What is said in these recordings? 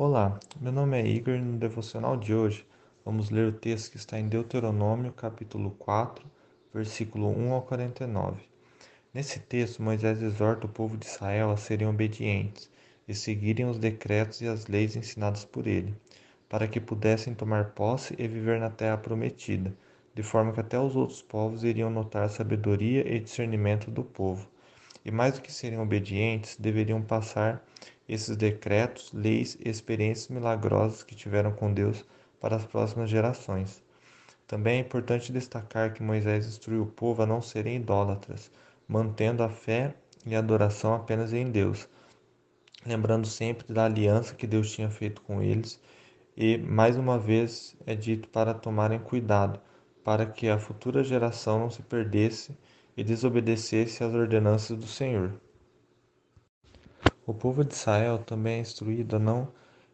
Olá, meu nome é Igor e no devocional de hoje vamos ler o texto que está em Deuteronômio, capítulo 4, versículo 1 ao 49. Nesse texto, Moisés exorta o povo de Israel a serem obedientes e seguirem os decretos e as leis ensinadas por ele, para que pudessem tomar posse e viver na terra prometida, de forma que até os outros povos iriam notar a sabedoria e discernimento do povo. E mais do que serem obedientes, deveriam passar esses decretos, leis e experiências milagrosas que tiveram com Deus para as próximas gerações. Também é importante destacar que Moisés instruiu o povo a não serem idólatras, mantendo a fé e a adoração apenas em Deus, lembrando sempre da aliança que Deus tinha feito com eles, e mais uma vez é dito para tomarem cuidado, para que a futura geração não se perdesse e desobedecesse às ordenanças do Senhor. O povo de Israel também é instruído a não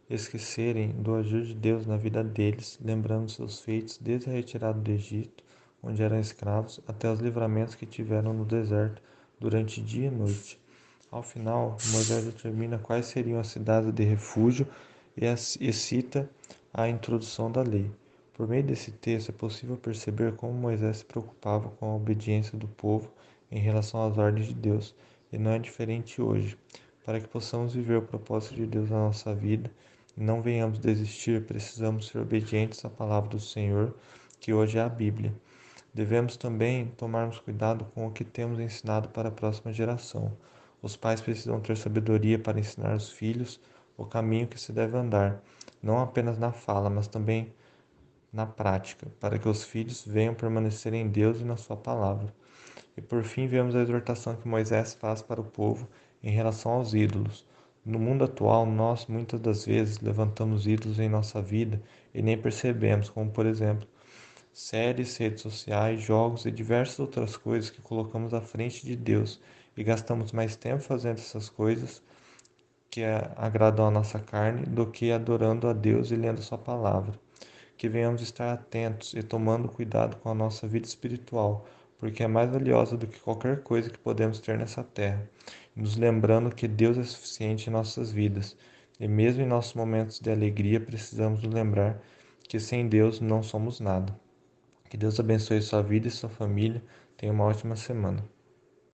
esquecerem do agir de Deus na vida deles, lembrando seus feitos desde a retirada do Egito, onde eram escravos, até os livramentos que tiveram no deserto durante dia e noite. Ao final, Moisés determina quais seriam as cidades de refúgio e cita a introdução da lei. Por meio desse texto é possível perceber como Moisés se preocupava com a obediência do povo em relação às ordens de Deus, e não é diferente hoje. Para que possamos viver o propósito de Deus na nossa vida e não venhamos desistir, precisamos ser obedientes à palavra do Senhor, que hoje é a Bíblia. Devemos também tomarmos cuidado com o que temos ensinado para a próxima geração. Os pais precisam ter sabedoria para ensinar os filhos o caminho que se deve andar, não apenas na fala, mas também na prática, para que os filhos venham permanecer em Deus e na Sua palavra. E por fim, vemos a exortação que Moisés faz para o povo em relação aos ídolos. No mundo atual, nós muitas das vezes levantamos ídolos em nossa vida e nem percebemos, como por exemplo, séries, redes sociais, jogos e diversas outras coisas que colocamos à frente de Deus e gastamos mais tempo fazendo essas coisas que agradam a nossa carne do que adorando a Deus e lendo Sua palavra. Que venhamos estar atentos e tomando cuidado com a nossa vida espiritual, porque é mais valiosa do que qualquer coisa que podemos ter nessa terra, nos lembrando que Deus é suficiente em nossas vidas, e mesmo em nossos momentos de alegria precisamos nos lembrar que sem Deus não somos nada. Que Deus abençoe sua vida e sua família. Tenha uma ótima semana.